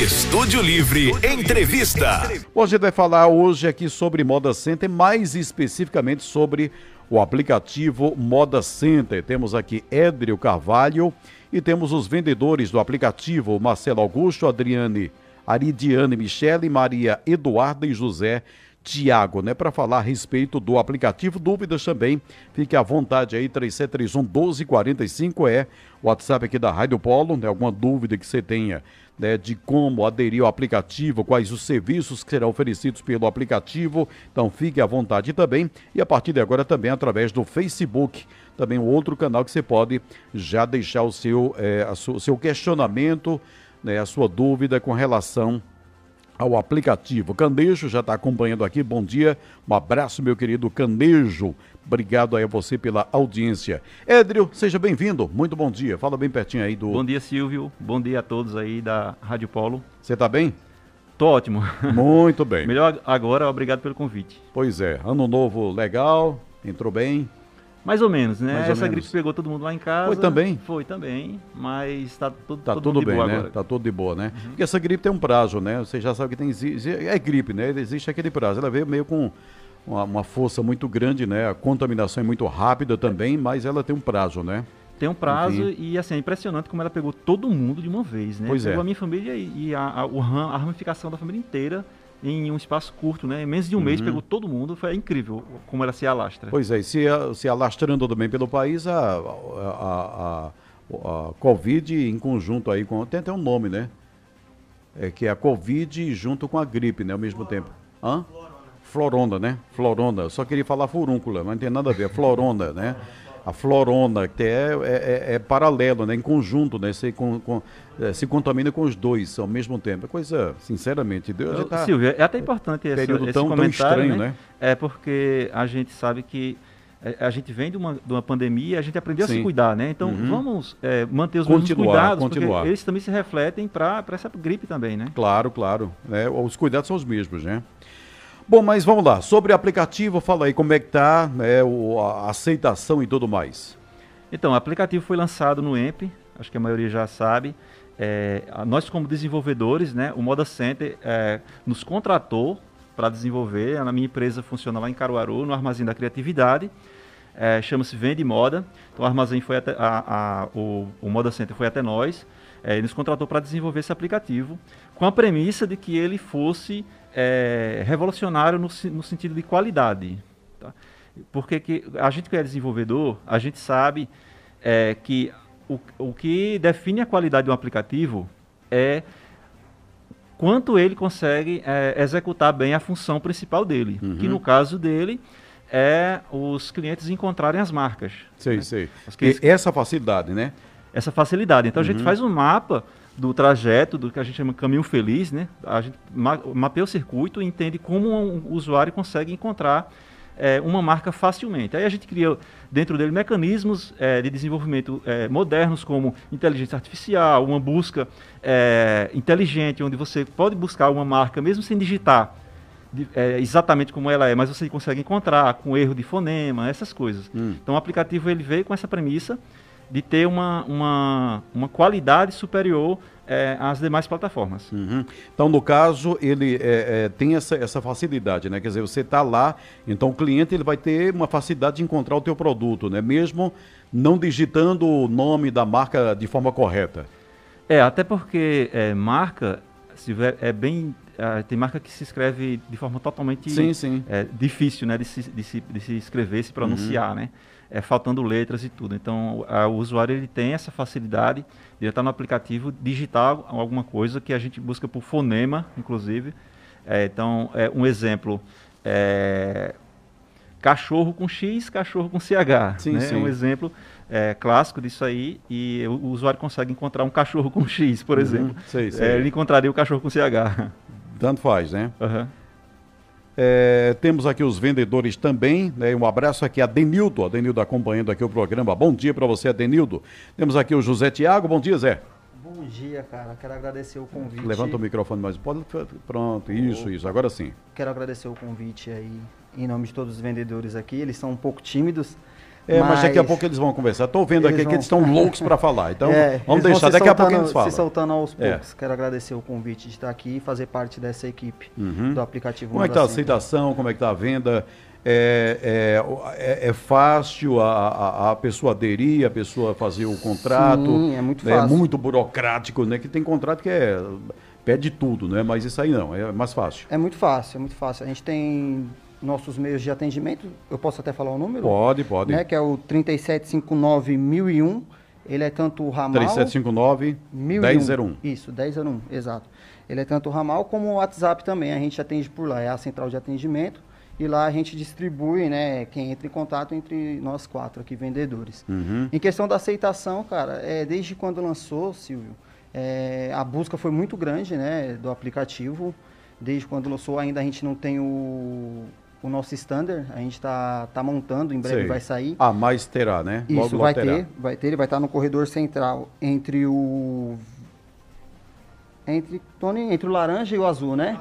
Estúdio Livre Entrevista. Hoje a gente vai falar hoje aqui sobre Moda Center, mais especificamente sobre o aplicativo Moda Center. Temos aqui Edrio Carvalho e temos os vendedores do aplicativo Marcelo Augusto, Adriane, Aridiane Michele, Maria Eduarda e José Tiago, né, para falar a respeito do aplicativo. Dúvidas também, fique à vontade aí, 3731 1245 é o WhatsApp aqui da Rádio Polo, né, alguma dúvida que você tenha né, de como aderir ao aplicativo, quais os serviços que serão oferecidos pelo aplicativo. Então fique à vontade também. E a partir de agora também através do Facebook, também um outro canal que você pode já deixar o seu, é, seu questionamento, né, a sua dúvida com relação ao aplicativo. Candejo já está acompanhando aqui. Bom dia, um abraço, meu querido Candejo. Obrigado aí a você pela audiência. Édrio, seja bem-vindo. Muito bom dia. Fala bem pertinho aí do. Bom dia, Silvio. Bom dia a todos aí da Rádio Polo. Você está bem? Tô ótimo. Muito bem. Melhor agora, obrigado pelo convite. Pois é, ano novo legal, entrou bem. Mais ou menos, né? Mais Essa gripe pegou todo mundo lá em casa. Foi também? Foi também, mas está tudo, tá todo tudo bem, né? Agora. Tá tudo de boa, né? Uhum. Porque essa gripe tem um prazo, né? Você já sabe que tem é gripe, né? Existe aquele prazo. Ela veio meio com uma, uma força muito grande, né? A contaminação é muito rápida também, mas ela tem um prazo, né? Tem um prazo Enfim. e assim, é impressionante como ela pegou todo mundo de uma vez, né? Pois pegou é. a minha família e, a, a, a ramificação da família inteira em um espaço curto, né? Em menos de um uhum. mês pegou todo mundo, foi incrível como ela se alastra. Pois é, se, se alastrando também pelo país, a, a, a, a, Covid em conjunto aí com. Tem até um nome, né? É que é a Covid junto com a gripe, né? Ao mesmo Florona. tempo. Hã? Floronda, né? Floronda. Eu só queria falar furúncula, mas não tem nada a ver. Floronda, né? a florona, que é, é, é, é, paralelo, né? em conjunto, né? com, com, é, se contamina com os dois ao mesmo tempo. É coisa, sinceramente, Deus tá Silvio, é até importante esse, período esse tão, comentário, tão estranho, né? né? É porque a gente sabe que é, a gente vem de uma, de uma pandemia, a gente aprendeu Sim. a se cuidar, né? Então uhum. vamos é, manter os continuar, mesmos cuidados, continuar. porque eles também se refletem para essa gripe também, né? Claro, claro. Né? Os cuidados são os mesmos, né? Bom, mas vamos lá. Sobre o aplicativo, fala aí como é que está né, a aceitação e tudo mais. Então, o aplicativo foi lançado no EMP, acho que a maioria já sabe. É, nós, como desenvolvedores, né, o Moda Center é, nos contratou para desenvolver. A minha empresa funciona lá em Caruaru, no Armazém da Criatividade. É, Chama-se Vende Moda. Então, o armazém foi até, a, a, o, o Moda Center foi até nós. É, nos contratou para desenvolver esse aplicativo, com a premissa de que ele fosse é, revolucionário no, no, sentido de qualidade. Tá? Porque que a gente que é desenvolvedor, a gente sabe é, que o, o que define a qualidade de um aplicativo é quanto ele consegue é, executar bem a função principal dele, uhum. que no caso dele é os clientes encontrarem as marcas. Sei, né? sei. Clientes... Essa facilidade, né? Essa facilidade. Então uhum. a gente uhum. faz um mapa do trajeto, do que a gente chama caminho feliz, né? A gente ma mapeia o circuito e entende como um usuário consegue encontrar é, uma marca facilmente. Aí a gente cria dentro dele mecanismos é, de desenvolvimento é, modernos, como inteligência artificial, uma busca inteligente, onde você pode buscar uma marca mesmo sem digitar exatamente como ela é, mas você consegue encontrar com erro de fonema, essas coisas. Hum. Então o aplicativo ele veio com essa premissa de ter uma, uma, uma qualidade superior é, às demais plataformas. Uhum. Então, no caso, ele é, é, tem essa, essa facilidade, né? Quer dizer, você está lá, então o cliente ele vai ter uma facilidade de encontrar o teu produto, né? Mesmo não digitando o nome da marca de forma correta. É, até porque é, marca se é bem Uh, tem marca que se escreve de forma totalmente sim, sim. É, difícil né, de, se, de, se, de se escrever, se pronunciar, uhum. né? É, faltando letras e tudo. Então, a, o usuário ele tem essa facilidade de estar no aplicativo, digitar alguma coisa que a gente busca por fonema, inclusive. É, então, é, um exemplo é cachorro com X, cachorro com CH. Sim, né? sim. É um exemplo é, clássico disso aí e o, o, usuário consegue encontrar um cachorro com X, por uhum, exemplo. Sei, sei. É, ele encontraria o cachorro com CH. Tanto faz, né? Uhum. É, temos aqui os vendedores também, né? Um abraço aqui a Denildo, a Denildo acompanhando aqui o programa. Bom dia para você, Denildo. Temos aqui o José Tiago. Bom dia, Zé. Bom dia, cara. Quero agradecer o convite. Levanta o microfone mais. Pode. Pronto, isso, isso. Agora sim. Quero agradecer o convite aí em nome de todos os vendedores aqui. Eles são um pouco tímidos, É, mas... daqui a pouco eles vão conversar. Estou vendo aqui Eles que eles vão- estão loucos para falar. Então, É, vamos eles deixar. vão Daqui a pouco soltando- eles falam. Se soltando aos É. poucos. Quero agradecer o convite de estar aqui e fazer parte dessa equipe Uhum. do aplicativo Como é que está a aceitação? Como é que está a venda? É, é, é- é fácil a, a, a pessoa aderir, a pessoa fazer o contrato? Sim, é muito É fácil. muito burocrático, né? Que tem contrato que é pede tudo, né? Mas isso aí não, é mais fácil. É muito fácil, é muito fácil. A gente tem nossos meios de atendimento, eu posso até falar o número? Pode, pode. Né, que é o 3759-1001. Ele é tanto o ramal... 3759 1001. 1001. Isso, 1001, exato. Ele é tanto o ramal como o WhatsApp também, a gente atende por lá, é a central de atendimento. E lá a gente distribui, né, quem entra em contato entre nós quatro aqui, vendedores. Uhum. Em questão da aceitação, cara, é, desde quando lançou, Silvio, é, a busca foi muito grande, né, do aplicativo. Desde quando lançou, ainda a gente não tem o, o nosso standard, a gente está tá montando, em breve Sei. vai sair. Ah, mas terá, né? Isso, Logo, logo vai terá. ter, vai ter, ele vai estar no corredor central entre o entre Tony, entre o laranja e o azul, né?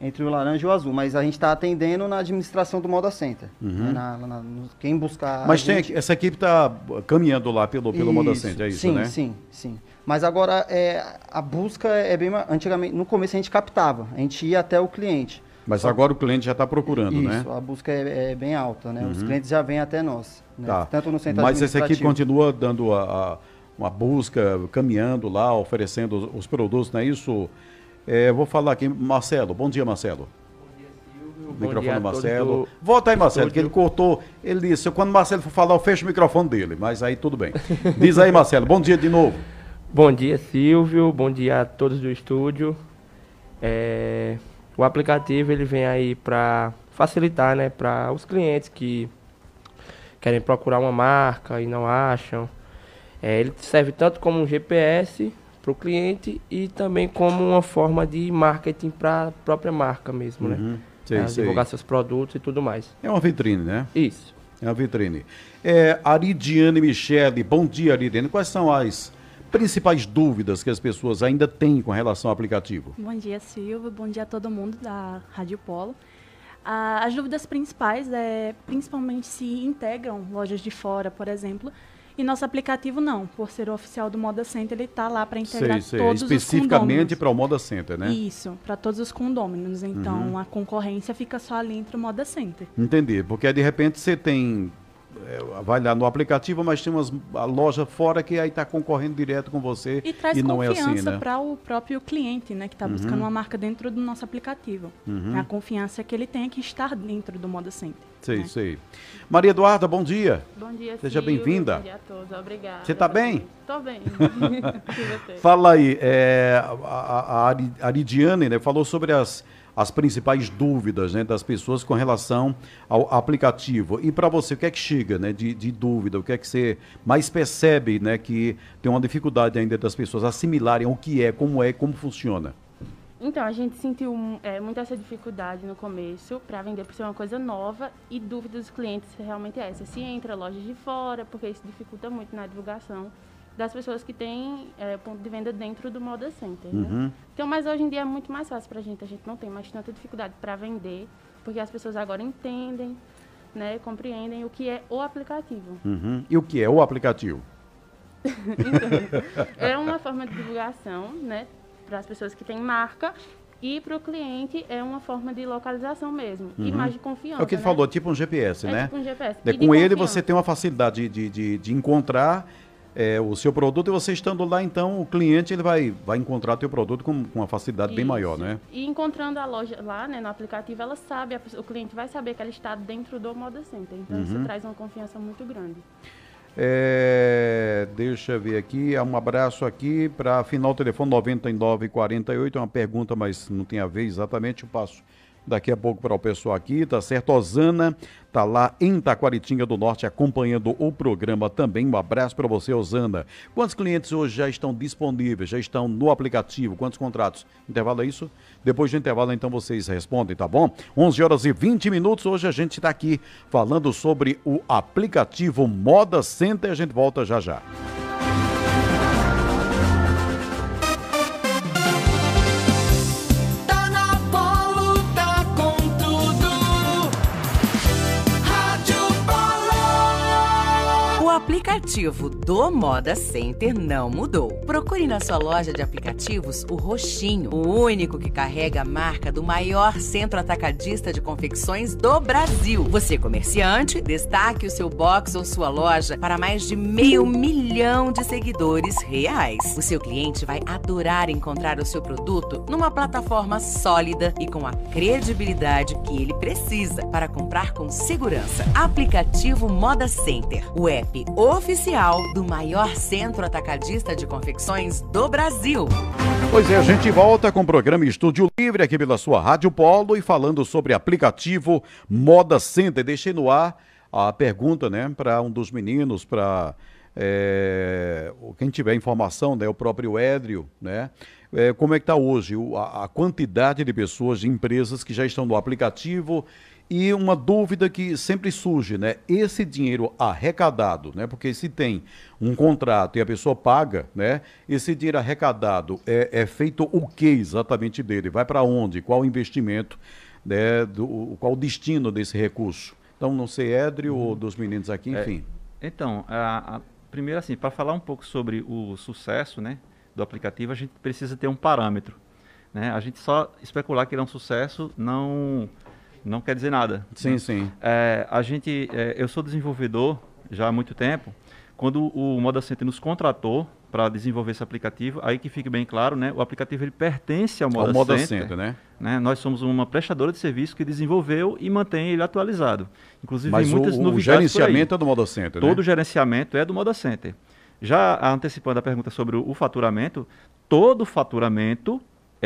Entre o laranja e o azul, mas a gente está atendendo na administração do Moda Center. né? Na- na- no- quem buscar. Uhum. Mas tem, gente- essa equipe está caminhando lá pelo, pelo Moda Isso, Center, é isso, sim, né? Sim, sim. Mas agora é, a busca é bem. Antigamente, no começo a gente captava, a gente ia até o cliente. Mas Só- agora o cliente já está procurando, Isso, né? a busca é, é bem alta, né? Os clientes já vêm até nós. né? Tá. Tanto no centro Mas equipe administrativo. continua dando a, a- uma busca, caminhando lá, oferecendo os, os produtos, não é isso? É, vou falar aqui, Marcelo. Bom dia, Marcelo. Bom microfone dia a do todos Marcelo. do- Volta aí, Marcelo, que ele cortou. Ele disse, quando o Marcelo for falar, eu fecho o microfone dele. Mas aí tudo bem. Diz aí, Marcelo. Bom dia de novo. Bom dia, Silvio. Bom dia a todos do estúdio. É, o aplicativo ele vem aí para facilitar, né, para os clientes que querem procurar uma marca e não acham. É, ele serve tanto como um GPS para o cliente e também como uma forma de marketing para a própria marca mesmo, né? Uhum. Sei, É, sei. divulgar seus produtos e tudo mais. É uma vitrine, né? Isso. É uma vitrine. É, Aridiane Michele, bom dia, Aridiane. Quais são as principais dúvidas que as pessoas ainda têm com relação ao aplicativo? Bom dia, Silvio. Bom dia a todo mundo da Rádio Polo. Ah, as dúvidas principais é principalmente se integram lojas de fora, por exemplo. E nosso aplicativo não, por ser o oficial do Moda Center, ele está lá para integrar Sei, sei. todos Especificamente os condôminos. para o Moda Center, né? Isso, para todos os condôminos. Então, a concorrência fica só ali entre o Moda Center. Entendi, porque de repente você tem. É, vai lá no aplicativo, mas tem umas a loja fora que aí está concorrendo direto com você E traz não é confiança assim, né? Uhum. para o próprio cliente, né, que está buscando uma marca dentro do nosso aplicativo. É a confiança que ele tem que estar dentro do Moda Center. Sei, né? sei. Maria Eduarda, bom dia. Bom dia, Seja bem-vinda. Bom dia a todos, obrigada. Você tá bem? Tô bem. e? Fala aí, é, a, a, a Ari- Aridiane né, falou sobre as, as principais dúvidas né, das pessoas com relação ao aplicativo. E para você, o que é que chega né, de, de dúvida? O que é que você mais percebe né, que tem uma dificuldade ainda das pessoas assimilarem o que é, como é, como funciona? Então, a gente sentiu é, muito essa dificuldade no começo para vender por ser uma coisa nova e dúvida dos clientes realmente é essa. Se entra lojas de fora, porque isso dificulta muito na divulgação das pessoas que têm é, ponto de venda dentro do Moda Center. né? Uhum. Então, mas hoje em dia é muito mais fácil para a gente. A gente não tem mais tanta dificuldade para vender, porque as pessoas agora entendem, né, compreendem o que é o aplicativo. Uhum. E o que é o aplicativo? É uma forma de divulgação, né, para as pessoas que têm marca e para o cliente é uma forma de localização mesmo e mais de confiança. É o que ele né? falou, tipo um GPS, É né? tipo um GPS. É, com ele confiança. você tem uma facilidade de, de, de encontrar é, o seu produto e você estando lá, então o cliente ele vai, vai encontrar teu produto com, com uma facilidade bem maior, Isso. né? E encontrando a loja lá, né, no aplicativo, ela sabe, a o cliente vai saber que ela está dentro do Moda Center. Então isso Uhum. traz uma confiança muito grande. É, deixa eu ver aqui, um abraço aqui para final telefone 9948, é uma pergunta, mas não tem a ver exatamente, eu passo daqui a pouco para o pessoal aqui, tá certo? Osana tá lá em Taquaritinga do Norte acompanhando o programa também. Um abraço para você, Osana. Quantos clientes hoje já estão disponíveis, já estão no aplicativo? Quantos contratos? Intervalo é isso? Depois do intervalo, então vocês respondem, tá bom? 11 horas e 20 minutos. Hoje a gente está aqui falando sobre o aplicativo Moda Center. A gente volta já já. Aplicativo do Moda Center não mudou. Procure na sua loja de aplicativos o Roxinho, o único que carrega a marca do maior centro atacadista de confecções do Brasil. Você, comerciante, destaque o seu box ou sua loja para mais de meio milhão de seguidores reais. O seu cliente vai adorar encontrar o seu produto numa plataforma sólida e com a credibilidade que ele precisa para comprar com segurança. Aplicativo Moda Center, o app oficial do maior centro atacadista de confecções do Brasil. Pois é, a gente volta com o programa Estúdio Livre aqui pela sua Rádio Polo e falando sobre aplicativo Moda Center. Deixei no ar a pergunta, né, para um dos meninos, para é, quem tiver informação, né, o próprio Édrio, né, é, como é que está hoje a, a, quantidade de pessoas, de empresas que já estão no aplicativo e uma dúvida que sempre surge, né? Esse dinheiro arrecadado, né? Porque se tem um contrato e a pessoa paga, né? Esse dinheiro arrecadado é, é feito o que exatamente dele? Vai para onde? Qual o investimento? Né? Do, qual o destino desse recurso? Então, não sei, Édrio ou dos meninos aqui, é, enfim. É, então, a, a, primeiro assim, para falar um pouco sobre o sucesso, né? Do aplicativo, a gente precisa ter um parâmetro. Né? A gente só especular que ele é um sucesso não não quer dizer nada. Sim, né? sim. É, a gente, é, eu sou desenvolvedor já há muito tempo. Quando o Moda Center nos contratou para desenvolver esse aplicativo, aí que fique bem claro, né? O aplicativo ele pertence ao Moda, ao Moda Center, Center né? né? Nós somos uma prestadora de serviço que desenvolveu e mantém ele atualizado. Inclusive, Mas muitas o, novidades. O gerenciamento é do Moda Center, Todo né? o gerenciamento é do Moda Center. Já antecipando a pergunta sobre o, o faturamento, todo o faturamento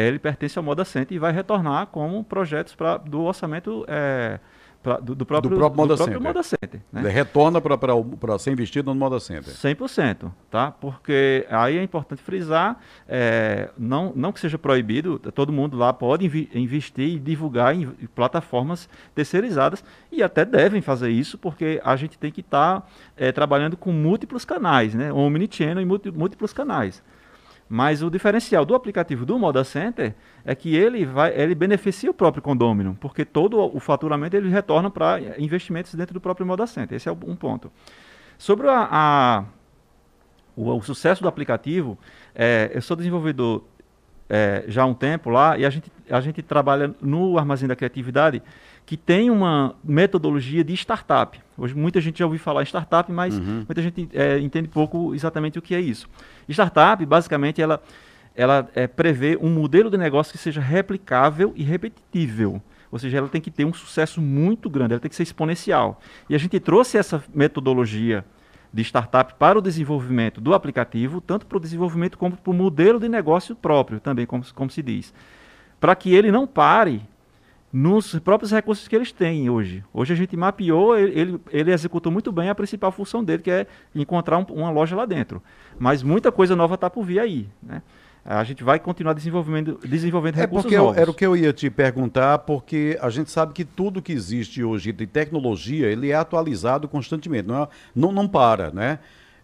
ele pertence ao Moda Center e vai retornar como projetos pra, do orçamento é, pra, do, do, próprio, do próprio Moda do próprio Center. Moda Center né? Retorna para ser investido no Moda Center. 100%, tá? Porque aí é importante frisar, é, não, não que seja proibido, todo mundo lá pode investir e divulgar em, em plataformas terceirizadas e até devem fazer isso, porque a gente tem que estar tá, é, trabalhando com múltiplos canais, né? Omnichannel e múltiplos canais. Mas o diferencial do aplicativo do Moda Center é que ele vai, ele beneficia o próprio condômino, porque todo o faturamento ele retorna para investimentos dentro do próprio Moda Center. Esse é um ponto. Sobre a, a o, o, sucesso do aplicativo, é, eu sou desenvolvedor é, já há um tempo lá e a gente, a gente trabalha no Armazém da Criatividade que tem uma metodologia de startup. Hoje muita gente já ouviu falar em startup, mas uhum. muita gente é, entende pouco exatamente o que é isso. Startup, basicamente, ela, ela é, prevê um modelo de negócio que seja replicável e repetível. Ou seja, ela tem que ter um sucesso muito grande, ela tem que ser exponencial. E a gente trouxe essa metodologia de startup para o desenvolvimento do aplicativo, tanto para o desenvolvimento como para o modelo de negócio próprio, também, como, como se diz. Para que ele não pare nos próprios recursos que eles têm hoje. Hoje a gente mapeou, ele, ele executou muito bem a principal função dele, que é encontrar um, uma loja lá dentro. Mas muita coisa nova está por vir aí. Né? A gente vai continuar desenvolvendo, desenvolvendo é recursos porque novos. Era o que eu ia te perguntar, porque a gente sabe que tudo que existe hoje de tecnologia, ele é atualizado constantemente, não, é, não, não para, né?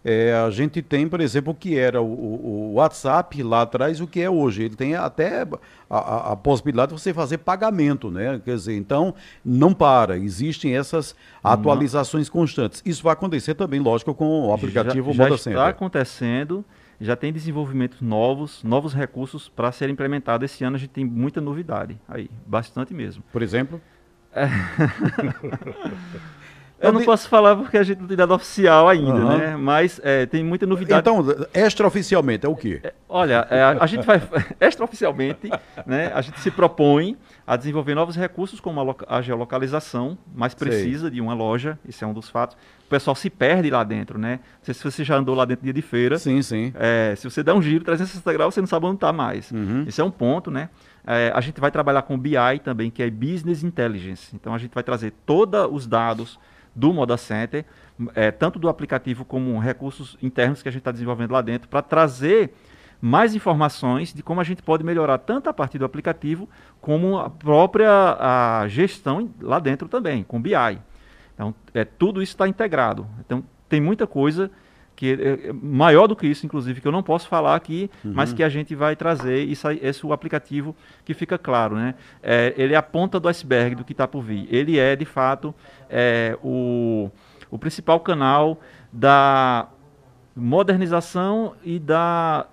É, a gente tem, por exemplo, o que era o, o, WhatsApp lá atrás, o que é hoje. Ele tem até a, a, a, possibilidade de você fazer pagamento, né? Quer dizer, então não para. Existem essas atualizações constantes. Isso vai acontecer também, lógico, com o aplicativo já, Moda já está acontecendo. Já tem desenvolvimentos novos, novos recursos para serem implementados. Esse ano a gente tem muita novidade aí, bastante mesmo. Por exemplo? É... Eu não posso falar porque a gente não tem dado oficial ainda, uhum. né? Mas é, tem muita novidade. Então, extraoficialmente é o quê? É, olha, é, a, a, gente vai extraoficialmente, né? A gente se propõe a desenvolver novos recursos como a, a geolocalização mais precisa Sei. de uma loja. Esse é um dos fatos. O pessoal se perde lá dentro, né? Não sei se você já andou lá dentro dia de feira. Sim, sim. É, se você der um giro 360 graus, você não sabe onde está mais. Uhum. Esse é um ponto, né? É, a gente vai trabalhar com BI também, que é Business Intelligence. Então a gente vai trazer todos os dados do Moda Center, é, tanto do aplicativo como recursos internos que a gente está desenvolvendo lá dentro, para trazer mais informações de como a gente pode melhorar tanto a partir do aplicativo como a própria a gestão lá dentro também, com BI. Então, é, tudo isso está integrado. Então, tem muita coisa que é, maior do que isso, inclusive, que eu não posso falar aqui, uhum. mas que a gente vai trazer isso, esse é o aplicativo que fica claro, né? É, ele é a ponta do iceberg do que está por vir. Ele é, de fato, é, o, o principal canal da modernização e da,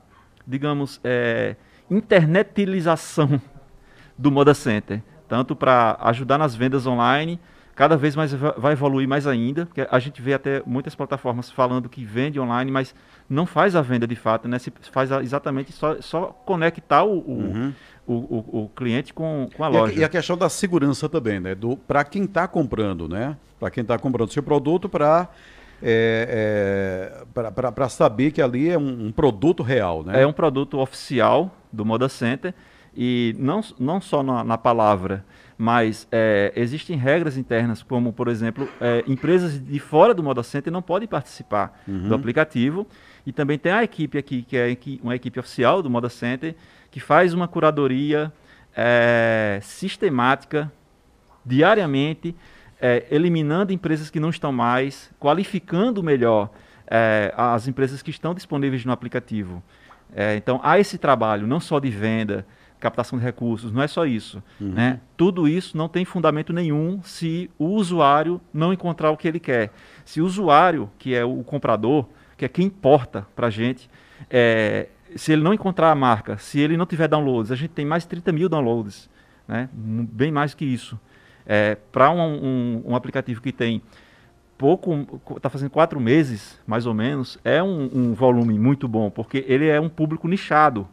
digamos, é, internetilização do Moda Center. Tanto para ajudar nas vendas online, cada vez mais vai evoluir mais ainda, porque a gente vê até muitas plataformas falando que vende online, mas não faz a venda de fato, né? Se faz exatamente só, só conectar o, o, uhum. o, o, o, cliente com, com a e loja. A, e a questão da segurança também, né? Para quem está comprando, né? Para quem está comprando seu produto, para é, é, para saber que ali é um, um, produto real, né? É um produto oficial do Moda Center e não, não só na, na palavra, mas é, existem regras internas, como, por exemplo, é, empresas de fora do Moda Center não podem participar uhum. do aplicativo. E também tem a equipe aqui, que é uma equipe oficial do Moda Center, que faz uma curadoria é, sistemática, diariamente, é, eliminando empresas que não estão mais, qualificando melhor é, as empresas que estão disponíveis no aplicativo. É, então, há esse trabalho, não só de venda, captação de recursos, não é só isso. Uhum. Né? Tudo isso não tem fundamento nenhum se o usuário não encontrar o que ele quer. Se o usuário, que é o comprador, que é quem importa para a gente, é, se ele não encontrar a marca, se ele não tiver downloads, a gente tem mais de 30 mil downloads, né? bem mais que isso. É, para um, um, um, aplicativo que tem pouco, está fazendo quatro meses, mais ou menos, é um, um volume muito bom, porque ele é um público nichado.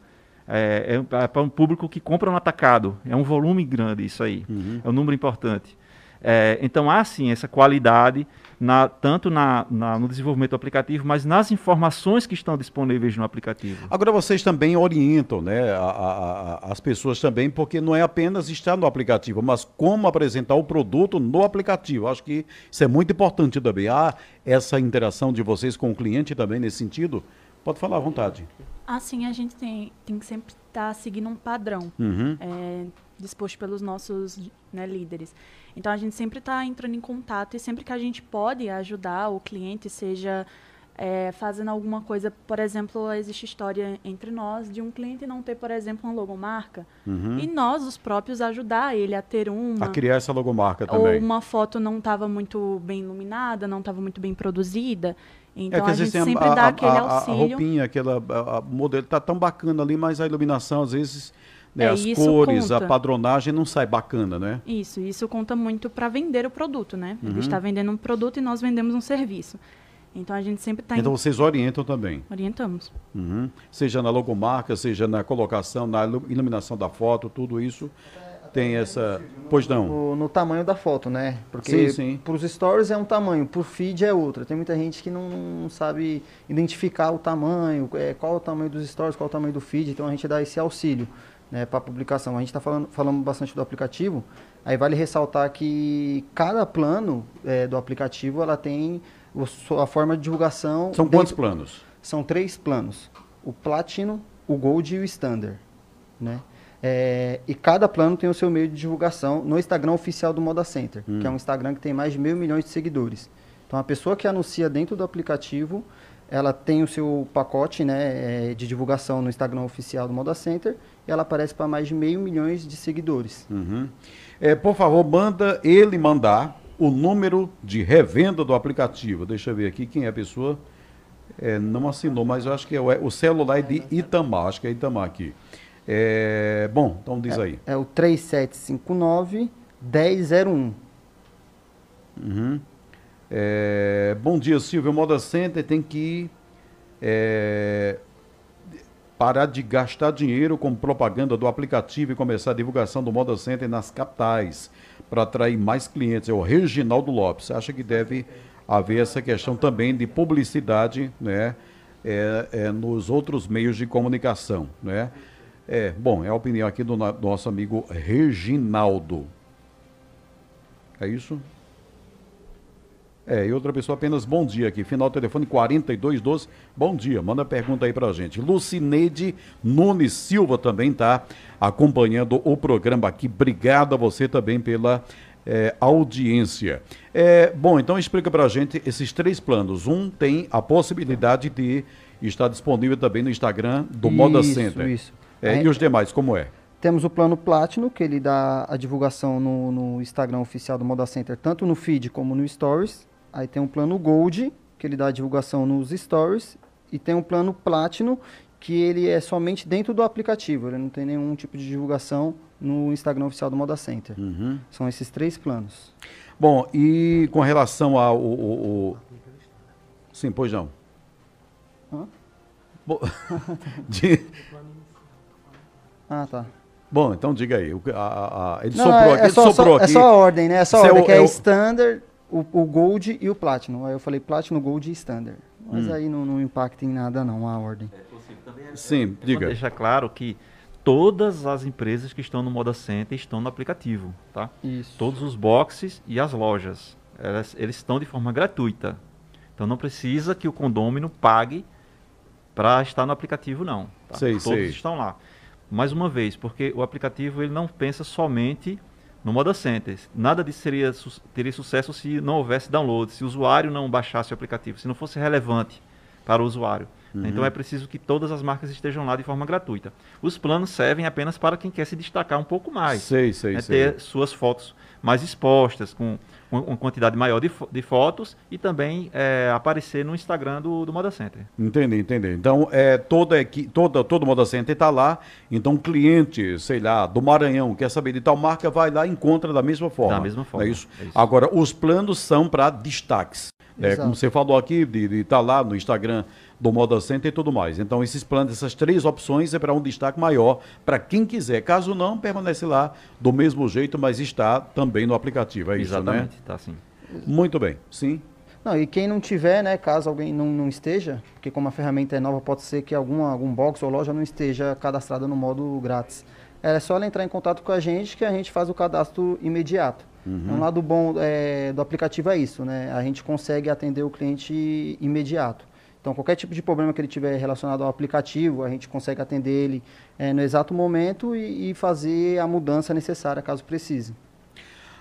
É, é, é para um público que compra no atacado. É um volume grande isso aí. Uhum. É um número importante. É, então há sim essa qualidade, na, tanto na, na, no desenvolvimento do aplicativo, mas nas informações que estão disponíveis no aplicativo. Agora vocês também orientam né, a, a, a, as pessoas também, porque não é apenas estar no aplicativo, mas como apresentar o produto no aplicativo. Acho que isso é muito importante também. Há essa interação de vocês com o cliente também nesse sentido? Pode falar à vontade. Assim, a gente tem, tem que sempre estar tá seguindo um padrão uhum. é, disposto pelos nossos né, líderes. Então, a gente sempre está entrando em contato e sempre que a gente pode ajudar o cliente, seja é, fazendo alguma coisa, por exemplo, existe história entre nós de um cliente não ter, por exemplo, uma logomarca uhum. e nós, os próprios, ajudar ele a ter uma. A criar essa logomarca também. Ou uma foto não estava muito bem iluminada, não estava muito bem produzida. Então é a gente sempre a, dá a, aquele auxílio. A roupinha, aquela a, modelo tá tão bacana ali, mas a iluminação às vezes né, é, as cores, conta. a padronagem não sai bacana, né? Isso, isso conta muito para vender o produto, né? Uhum. Ele está vendendo um produto e nós vendemos um serviço. Então a gente sempre está. Então vocês orientam também? Orientamos. Uhum. Seja na logomarca, seja na colocação, na iluminação da foto, tudo isso tem essa. Pois não. No, no, tamanho da foto, né? Porque para os stories é um tamanho, para o feed é outro. Tem muita gente que não, não sabe identificar o tamanho, é, qual o tamanho dos stories, qual o tamanho do feed, então a gente dá esse auxílio né, para publicação. A gente está falando, falando bastante do aplicativo, aí vale ressaltar que cada plano é, do aplicativo ela tem a forma de divulgação. São quantos planos? São três planos: o Platinum, o Gold e o Standard. Né? É, e cada plano tem o seu meio de divulgação no Instagram oficial do Moda Center, hum. que é um Instagram que tem mais de meio milhões de seguidores. Então, a pessoa que anuncia dentro do aplicativo, ela tem o seu pacote né, é, de divulgação no Instagram oficial do Moda Center e ela aparece para mais de meio milhões de seguidores. Uhum. É, por favor, manda ele mandar o número de revenda do aplicativo. Deixa eu ver aqui quem é a pessoa. É, não assinou, mas eu acho que é o, é o celular de Itamar. Acho que é Itamar aqui. É, bom, então diz aí. É, é o 3759 1001. Uhum. É, bom dia, Silvio. O Moda Center tem que é, parar de gastar dinheiro com propaganda do aplicativo e começar a divulgação do Moda Center nas capitais para atrair mais clientes. É o Reginaldo Lopes. Acha que deve haver essa questão também de publicidade né, é, é, nos outros meios de comunicação. Né? É, bom, é a opinião aqui do, do nosso amigo Reginaldo. É isso? É, e outra pessoa apenas bom dia aqui. Final telefone 4212. Bom dia, manda pergunta aí pra gente. Lucineide Nunes Silva também tá acompanhando o programa aqui. Obrigado a você também pela é, audiência. É, bom, então explica pra gente esses três planos. Um tem a possibilidade de estar disponível também no Instagram do isso, Moda Center. Isso. É, e os demais, como é? Temos o plano Platinum, que ele dá a divulgação no, no, Instagram oficial do Moda Center, tanto no feed como no Stories. Aí tem o plano Gold, que ele dá divulgação nos Stories. e tem um plano Platinum, que ele é somente dentro do aplicativo, ele não tem nenhum tipo de divulgação no Instagram oficial do Moda Center. Uhum. São esses três planos. Bom, e com relação ao. o- o- Sim, pois não. Hã? De- Ah, tá. Bom, então diga aí. a- a- ele Não, soprou é, aqui, é só, soprou só- aqui. é só a ordem, né? É só a é ordem, o- que é, é o- Standard, o, o Gold e o Platinum. Aí eu falei Platinum, Gold e Standard. Mas Hum. aí não, não impacta em nada não, a ordem. Sim, Vou diga. deixar claro que todas as empresas que estão no Moda Center estão no aplicativo, tá? Isso. Todos os boxes e as lojas, elas- eles estão de forma gratuita. Então não precisa que o condômino pague para estar no aplicativo, não. tá? Sei, Todos sei. estão lá. Mais uma vez, porque o aplicativo ele não pensa somente no Moda Center. Nada disso seria, teria sucesso se não houvesse download, se o usuário não baixasse o aplicativo, se não fosse relevante para o usuário. Uhum. Então é preciso que todas as marcas estejam lá de forma gratuita. Os planos servem apenas para quem quer se destacar um pouco mais. Sei, sei, né, sei. ter suas fotos mais expostas, com uma, uma quantidade maior de, fo- de fotos e também é, aparecer no Instagram do, do Moda Center. Entendi, entendi. Então, é, toda, toda, todo Moda Center está lá. Então, cliente, sei lá, do Maranhão, quer saber de tal marca, vai lá e encontra da mesma forma. Da mesma forma, É isso? é isso. Agora, os planos são para destaques. É, como você falou aqui, de estar lá no Instagram do Moda Center e tudo mais. Então, esses planos, essas três opções é para um destaque maior para quem quiser. Caso não, permanece lá do mesmo jeito, mas está também no aplicativo. É isso, Exatamente, né? tá assim. Muito bem. Sim. Não, e quem não tiver, né, caso alguém não, não esteja, porque como a ferramenta é nova, pode ser que alguma, algum box ou loja não esteja cadastrada no modo grátis. É só ela entrar em contato com a gente que a gente faz o cadastro imediato. Um lado bom é, do aplicativo é isso, né? A gente consegue atender o cliente imediato. Então, qualquer tipo de problema que ele tiver relacionado ao aplicativo, a gente consegue atender ele é, no exato momento e, e fazer a mudança necessária, caso precise.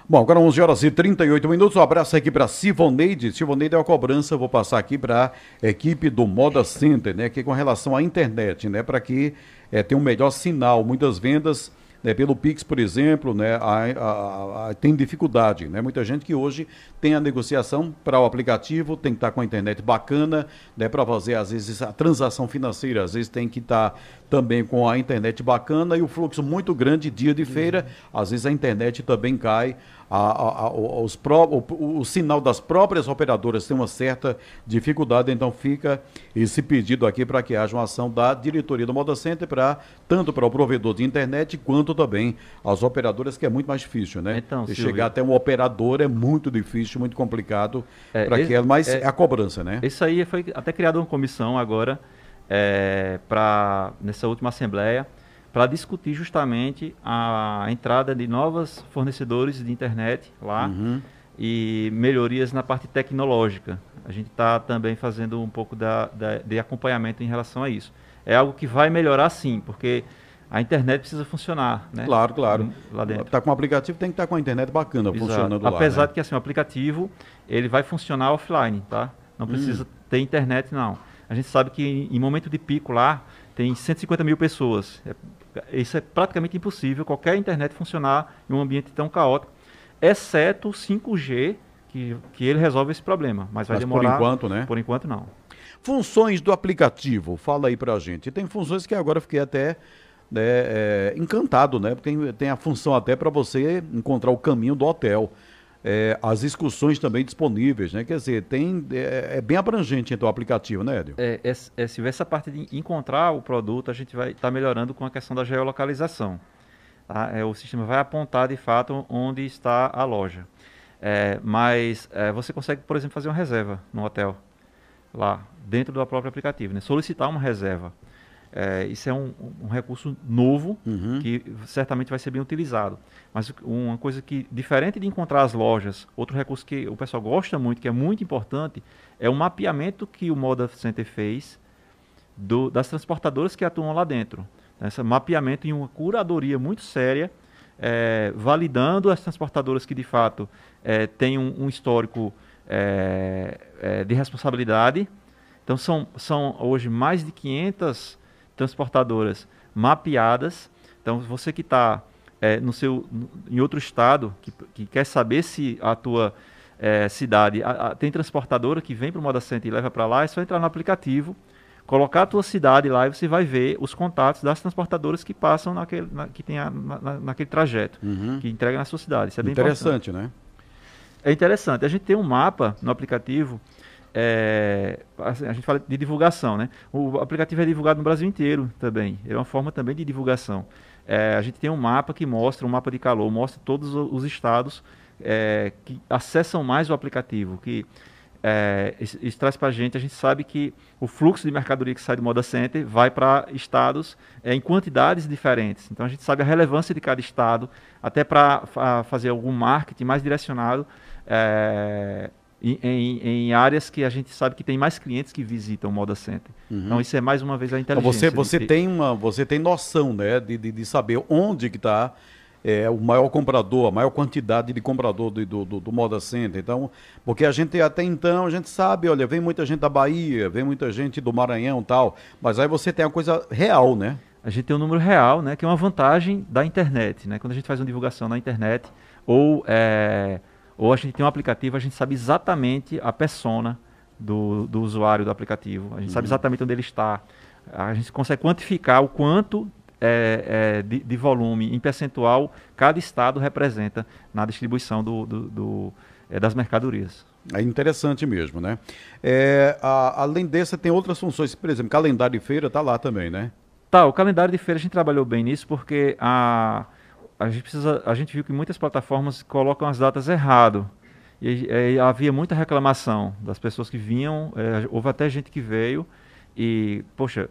Bom, agora 11 horas e 38 minutos. Um abraço aqui para Sivoneide. Sivoneide é uma cobrança. Vou passar aqui para a equipe do Moda Center, né? Que com relação à internet, né? Para que eh, tenha um melhor sinal. Muitas vendas né, pelo Pix, por exemplo, né? a- a- a- tem dificuldade, né? Muita gente que hoje tem a negociação para o aplicativo, tem que estar com a internet bacana, né? Para fazer, às vezes, a transação financeira, às vezes tem que estar também com a internet bacana e o fluxo muito grande dia de feira, às vezes a internet também cai. A, a- a- o- os pró- o, o sinal das próprias operadoras tem uma certa dificuldade, então fica esse pedido aqui para que haja uma ação da diretoria do Moda Center para tanto para o provedor de internet quanto também as operadoras, que é muito mais difícil, né? Então, Silvio- chegar até um operador é muito difícil, muito complicado É, para que ela, mas é, é- a cobrança, né? Isso aí foi até criada uma comissão agora, é, pra, nessa última assembleia, para discutir justamente a entrada de novos fornecedores de internet lá Uhum. e melhorias na parte tecnológica. A gente está também fazendo um pouco da, da- de acompanhamento em relação a isso. É algo que vai melhorar sim, porque a internet precisa funcionar, né? Claro, claro. Lá dentro. Tá com o aplicativo, tem que estar com a internet bacana, Exato. funcionando lá. Apesar né? de que assim, o aplicativo ele vai funcionar offline, tá? Não Hum. precisa ter internet, não. A gente sabe que em, em momento de pico lá tem 150 mil pessoas. É- isso é praticamente impossível qualquer internet funcionar em um ambiente tão caótico, exceto o 5G, que, que ele resolve esse problema. Mas vai Mas por demorar. enquanto, né? Por enquanto, não. Funções do aplicativo, fala aí pra gente. Tem funções que agora eu fiquei até né, é, encantado, né? Porque tem, tem a função até para você encontrar o caminho do hotel. É, as excursões também disponíveis, né? Quer dizer, tem, é, é bem abrangente então o aplicativo, né, Edio? É, é, é, essa parte de encontrar o produto, a gente vai estar melhorando com a questão da geolocalização. tá? É, o sistema vai apontar de fato onde está a loja. É, mas você consegue, por exemplo, fazer uma reserva no hotel, lá, dentro do próprio aplicativo, né? solicitar uma reserva. É, isso é um, um recurso novo Uhum. que certamente vai ser bem utilizado. Mas uma coisa que, diferente de encontrar as lojas, outro recurso que o pessoal gosta muito, que é muito importante, é o mapeamento que o Moda Center fez do- das transportadoras que atuam lá dentro. Esse mapeamento em uma curadoria muito séria, eh, validando as transportadoras que de fato eh, têm um, um histórico eh, eh, de responsabilidade. Então são, são hoje mais de 500 transportadoras mapeadas. Então você que está no seu em outro estado que, que quer saber se a tua eh, cidade a- a- tem transportadora que vem para o Moda Center e leva para lá, é só entrar no aplicativo, colocar a tua cidade lá e você vai ver os contatos das transportadoras que passam naquele, na, que tem a, na, naquele trajeto, Uhum. que entrega na sua cidade. Isso é bem Interessante, né? é interessante. A gente tem um mapa no aplicativo. É, assim, a gente fala de divulgação, né? O aplicativo é divulgado no Brasil inteiro também. É uma forma também de divulgação. É, a gente tem um mapa que mostra, um mapa de calor, mostra todos os estados é, que acessam mais o aplicativo, que é, isso, isso traz para a gente, a gente sabe que o fluxo de mercadoria que sai do Moda Center vai para estados é, em quantidades diferentes. Então a gente sabe a relevância de cada estado, até para fazer algum marketing mais direcionado é, em, em- em áreas que a gente sabe que tem mais clientes que visitam o Moda Center. Então isso é mais uma vez a Então inteligência. você, você de- tem uma, você tem noção, né, de, de, de saber onde que está o maior comprador, a maior quantidade de comprador do, do, do, do Moda Center. Então, porque a gente até então a gente sabe, olha, vem muita gente da Bahia, vem muita gente do Maranhão, e tal. Mas aí você tem a coisa real, né? a gente tem um número real, né, que é uma vantagem da internet, né? Quando a gente faz uma divulgação na internet ou é, ou a gente tem um aplicativo, a gente sabe exatamente a persona do, do usuário do aplicativo. A gente sabe exatamente onde ele está. A gente consegue quantificar o quanto é, é, de, de volume em percentual cada estado representa na distribuição do, do- do, é, das mercadorias. É interessante mesmo, né? É, a- além dessa, tem outras funções, por exemplo, calendário de feira está lá também, né? Tá, o calendário de feira a gente trabalhou bem nisso porque a, a, gente, precisa, a gente viu que muitas plataformas colocam as datas errado. E, eh, havia muita reclamação das pessoas que vinham, eh, houve até gente que veio e, poxa,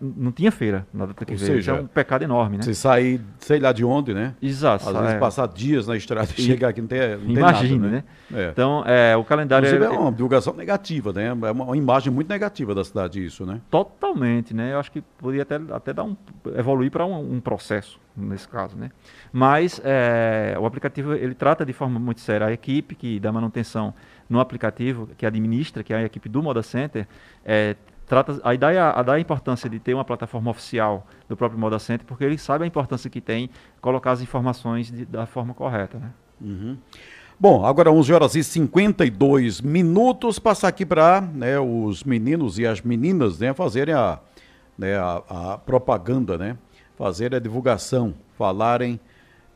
não tinha feira na data que Ou veio. Isso é seja, um pecado enorme, né? Você sair, sei lá de onde, né? Exato. Às vezes é. passar dias na estrada e chegar aqui não tem, não tem Imagine, nada, né? É. Então, é, o calendário Inclusive é é, uma divulgação negativa, né? É uma, uma imagem muito negativa da cidade isso, né? Totalmente, né? Eu acho que poderia até, até dar um, evoluir para um, um processo nesse caso, né? Mas é, o aplicativo ele trata de forma muito séria a equipe que dá manutenção no aplicativo, que administra, que é a equipe do Moda Center, é, trata a ideia a dar a importância de ter uma plataforma oficial do próprio Moda Center, porque ele sabe a importância que tem colocar as informações de- da forma correta, né? Bom, agora 11 horas e 52 minutos. Passar aqui para os meninos e as meninas né, fazerem a, né, a, a propaganda, né? Fazer a divulgação, falarem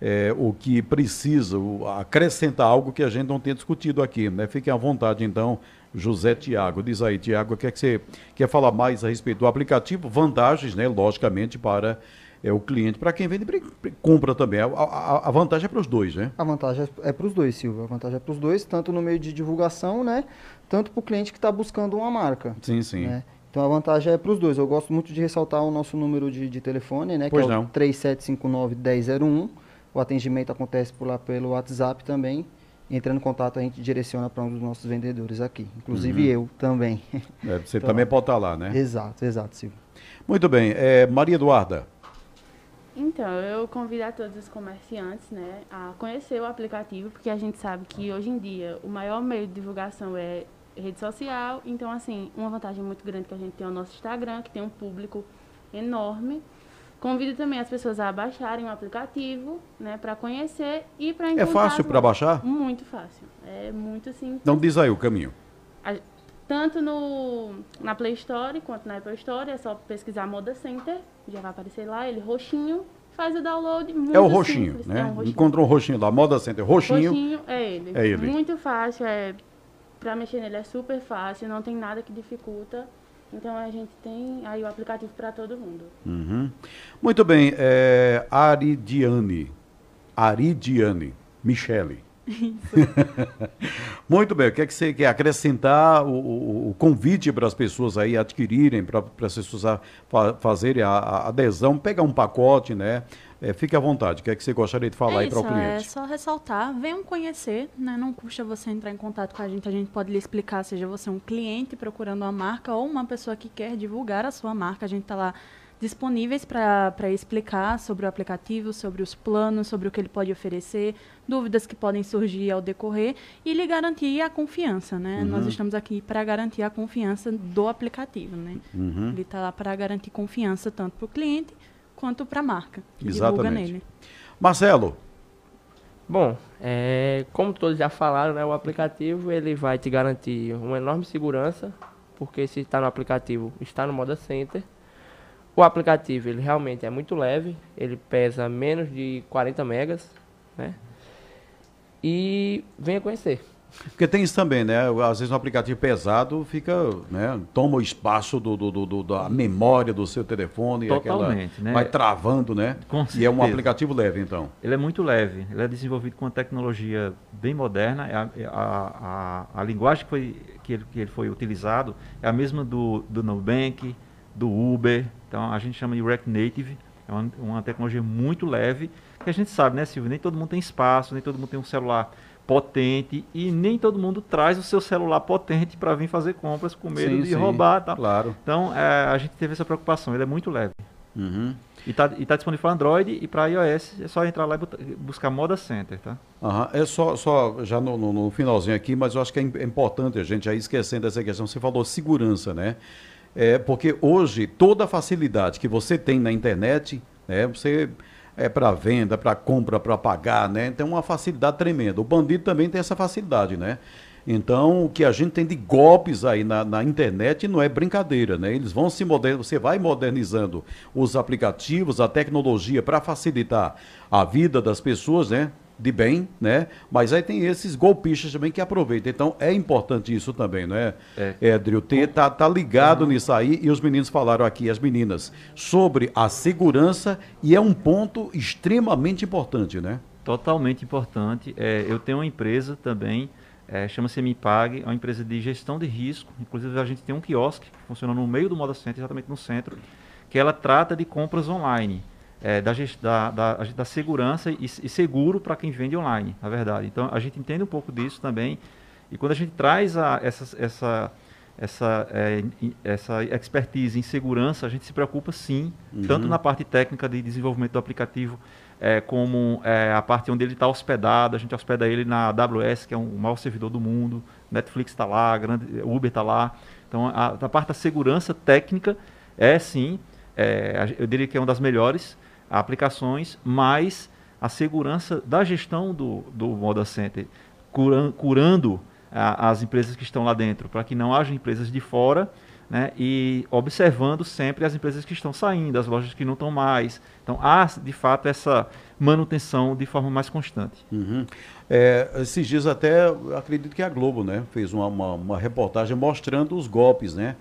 é, o que precisa, acrescentar algo que a gente não tem discutido aqui. Né? Fiquem à vontade, então, José Tiago. Diz aí, Tiago, o que é que você quer falar mais a respeito do aplicativo? Vantagens, né, logicamente, para é, o cliente. Para quem vende, compra também. A, a- a vantagem é para os dois, né? A vantagem é para os dois, Silvio. A vantagem é para os dois, tanto no meio de divulgação, né? Tanto para o cliente que está buscando uma marca. Sim, sim. né? Então a vantagem é para os dois. Eu gosto muito de ressaltar o nosso número de, de telefone, né? Pois que é não. o 3759-1001. O atendimento acontece por lá pelo WhatsApp também. Entrando em contato, a gente direciona para um dos nossos vendedores aqui. Inclusive Uhum. eu também. É, você Então, também pode estar lá, né? Exato, exato, Silvio. Muito bem. É, Maria Eduarda. Então, eu convido a todos os comerciantes né, a conhecer o aplicativo, porque a gente sabe que hoje em dia o maior meio de divulgação é rede social. Então, assim, uma vantagem muito grande que a gente tem é o nosso Instagram, que tem um público enorme. Convido também as pessoas a baixarem o aplicativo, né, para conhecer e para É fácil para baixar? Muito fácil. É muito simples. Então diz aí o caminho. A- tanto no, na Play Store quanto na Apple Store, é só pesquisar Moda Center, já vai aparecer lá, ele roxinho, faz o download muito é o roxinho, simples, né? É um roxinho. Encontrou um roxinho lá, Moda Center, roxinho. Roxinho é ele. É ele. Muito fácil, é, pra mexer nele é super fácil, não tem nada que dificulta. Então a gente tem aí o aplicativo para todo mundo. Uhum. Muito bem. É, Aridiane. Aridiane. Michele. Muito bem, o que é que você quer acrescentar o, o- o convite para as pessoas aí adquirirem, para as pessoas a- fa- fazerem a, a adesão, pegar um pacote, né? É, fique à vontade, o que é que você gostaria de falar é aí para o é cliente? só ressaltar, venham conhecer, né? Não custa você entrar em contato com a gente, a gente pode lhe explicar, seja você um cliente procurando uma marca ou uma pessoa que quer divulgar a sua marca, a gente está lá disponíveis para explicar sobre o aplicativo, sobre os planos, sobre o que ele pode oferecer, dúvidas que podem surgir ao decorrer e lhe garantir a confiança, né? Uhum. Nós estamos aqui para garantir a confiança do aplicativo, né? Uhum. Ele está lá para garantir confiança tanto para o cliente quanto para a marca. que divulga Exatamente. nele. Marcelo, Bom, é, como todos já falaram, né, o aplicativo ele vai te garantir uma enorme segurança porque se está no aplicativo, está no Moda Center. O aplicativo, ele realmente é muito leve, ele pesa menos de 40 megas, né? E venha conhecer. Porque tem isso também, né? Às vezes um aplicativo pesado fica, né? Toma o espaço do, do, do- do- da memória do seu telefone. Totalmente, aquela, né? Vai travando, né? Com E é um aplicativo leve, então. Ele é muito leve, ele é desenvolvido com uma tecnologia bem moderna. é A, é a, a, a linguagem que, foi, que, ele, que ele foi utilizado é a mesma do, do Nubank, do Uber. Então a gente chama de React Native. É uma, uma tecnologia muito leve, que a gente sabe, né, Silvio? Nem todo mundo tem espaço, nem todo mundo tem um celular potente e nem todo mundo traz o seu celular potente para vir fazer compras com medo Sim, de sim, roubar. Tá? Claro. Então é, a gente teve essa preocupação, ele é muito leve. Uhum. E está tá disponível para Android e para iOS. É só entrar lá e buscar Moda Center, tá? Aham, É só, só já no, no- no finalzinho aqui, mas eu acho que é é importante a gente aí esquecendo essa questão. Você falou segurança, né? É, porque hoje toda a facilidade que você tem na internet, né? Você é para venda, para compra, para pagar, né? Tem uma facilidade tremenda. O bandido também tem essa facilidade, né? Então, o que a gente tem de golpes aí na, na internet não é brincadeira, né? Eles vão se modernizando, você vai modernizando os aplicativos, a tecnologia para facilitar a vida das pessoas, né? De bem, né? Mas aí tem esses golpistas também que aproveitam. Então, é importante isso também, né? É. Édrio, ter, tá, tá ligado nisso aí e os meninos falaram aqui, as meninas, sobre a segurança e é um ponto extremamente importante, né? Totalmente importante. É, eu tenho uma empresa também, é, chama-se MPAG, é uma empresa de gestão de risco. Inclusive, a gente tem um quiosque que funciona no meio do Moda Center, exatamente no centro, que ela trata de compras online, é, da, da, da, da segurança e, e seguro para quem vende online, na verdade. Então, a gente entende um pouco disso também. E quando a gente traz a, essa, essa, essa, é, essa expertise em segurança, a gente se preocupa sim, tanto na parte técnica de desenvolvimento do aplicativo, é, como é, a parte onde ele está hospedado. A gente hospeda ele na AWS, que é um- o maior servidor do mundo. Netflix está lá, grande, Uber está lá. Então, a, a parte da segurança técnica é sim, é, eu diria que é uma das melhores aplicações, mas a segurança da gestão do, do Moda Center, curan- curando a- as empresas que estão lá dentro, para que não haja empresas de fora, né, e observando sempre as empresas que estão saindo, as lojas que não estão mais. Então, há, de fato, essa manutenção de forma mais constante. Uhum. É, esses dias até, acredito que a Globo, né, fez uma, uma, uma reportagem mostrando os golpes, né,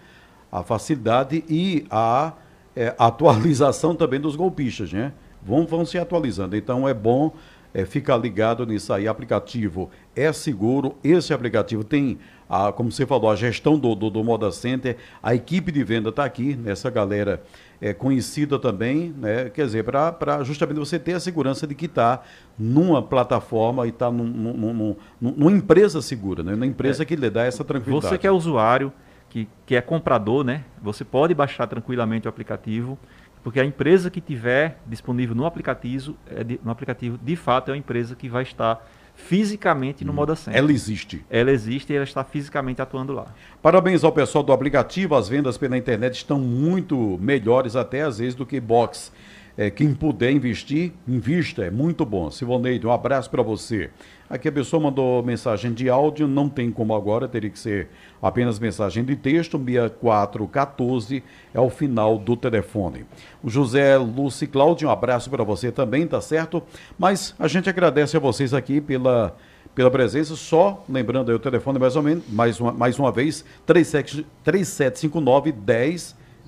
a facilidade e a é, atualização também dos golpistas, né, vão, vão se atualizando. Então é bom é, ficar ligado nisso aí. Aplicativo é seguro, esse aplicativo tem, a, como você falou, a gestão do, do, do Moda Center, a equipe de venda está aqui, né, essa galera é conhecida também, né? Quer dizer, para justamente você ter a segurança de que está numa plataforma e está num, num, num- num- numa empresa segura, né? Numa empresa que lhe dá essa tranquilidade. Você que é usuário, que, que é comprador, né? Você pode baixar tranquilamente o aplicativo, porque a empresa que tiver disponível no aplicativo, é de, no aplicativo, de fato é uma empresa que vai estar fisicamente no Moda Center. Ela existe. Ela existe e ela está fisicamente atuando lá. Parabéns ao pessoal do aplicativo. As vendas pela internet estão muito melhores até às vezes do que box. É, quem puder investir, invista, é muito bom. Sivoneide, um abraço para você. Aqui a pessoa mandou mensagem de áudio, não tem como agora, teria que ser apenas mensagem de texto, 6414 é o final do telefone. O José Lúcio Cláudio, um abraço para você também, tá certo? Mas a gente agradece a vocês aqui pela pela presença. Só lembrando aí o telefone mais ou menos, mais uma, mais uma vez, 37, 3759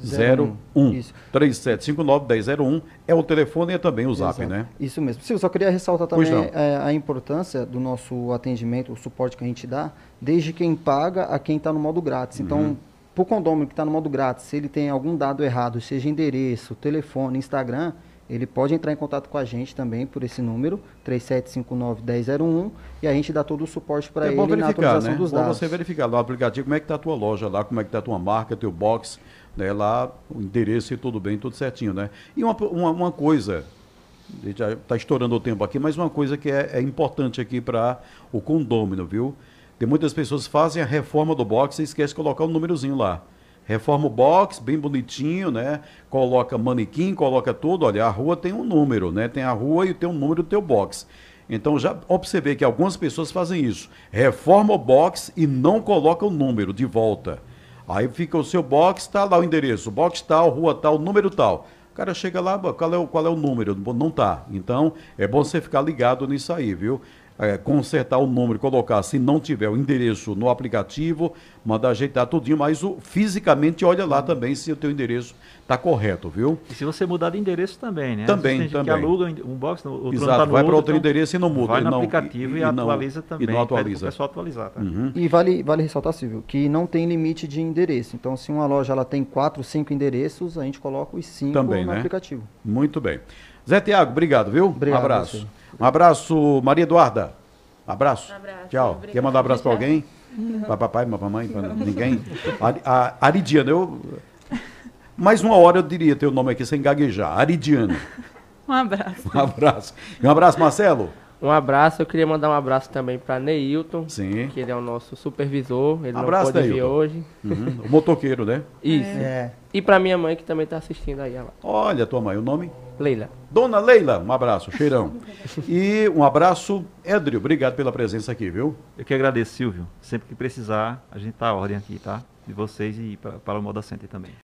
1001. Isso. 3759 1001 é o telefone e é também o zap, Exato. né? Isso mesmo. Silvio, só queria ressaltar também é, a importância do nosso atendimento, o suporte que a gente dá, desde quem paga a quem está no modo grátis. Uhum. Então, para o condômino que está no modo grátis, se ele tem algum dado errado, seja endereço, telefone, Instagram, ele pode entrar em contato com a gente também por esse número, 3759-1001, e a gente dá todo o suporte para é ele bom na atualização né? dos Bom dados. você verificar lá no aplicativo como é que está a tua loja lá, como é que está a tua marca, teu box, né? Lá o endereço e tudo bem, tudo certinho, né? E uma, uma, uma coisa, já está estourando o tempo aqui, mas uma coisa que é, é importante aqui para o condômino, viu? Tem muitas pessoas que fazem a reforma do box e esquecem de colocar o númerozinho lá. Reforma o box, bem bonitinho, né? Coloca manequim, coloca tudo. Olha, a rua tem um número, né? Tem a rua e tem um número do teu box. Então já observei que algumas pessoas fazem isso. Reforma o box e não coloca o número de volta. Aí fica o seu box, tá lá o endereço, box tal, rua tal, número tal. O cara chega lá, qual é o, qual é o número? Não tá. Então, é bom você ficar ligado nisso aí, viu? É, consertar o número, colocar, se não tiver o endereço no aplicativo, manda ajeitar tudinho, mas o, fisicamente olha lá também se o teu endereço está correto, viu? E se você mudar de endereço também, né? Também, tem também. que aluga um box, outro Exato, tá no vai para outro então endereço e não muda. Vai e no não, aplicativo e, não- atualiza também. E não pede atualiza. pessoal atualizar, tá? Uhum. E vale, vale ressaltar, Silvio, que não tem limite de endereço. Então, se uma loja ela tem quatro, cinco endereços, a gente coloca os cinco Também, no né? aplicativo. Muito bem. Zé Tiago, obrigado, viu? Obrigado um abraço. você. Um abraço, Maria Eduarda. Abraço. Abraço, Tchau. obrigada. Quer mandar um abraço para alguém? Para papai, para mamãe, para ninguém? A, a, Aridiana, eu. Mais uma hora eu diria teu nome aqui sem gaguejar. Aridiana. Um abraço. Um abraço. E um abraço, Marcelo. Um abraço, eu queria mandar um abraço também para Neilton, Sim. que ele é o nosso supervisor, ele Abraço, não pode vir Neilton. hoje. Uhum. O motoqueiro, né? Isso. É. E para minha mãe que também está assistindo aí, ela. Olha, tua mãe, o nome? Leila. Dona Leila, um abraço, cheirão. E um abraço, Edrio, obrigado pela presença aqui, viu? Eu que agradeço, Silvio. Sempre que precisar, a gente tá à ordem aqui, tá? De vocês e para o Moda Center também.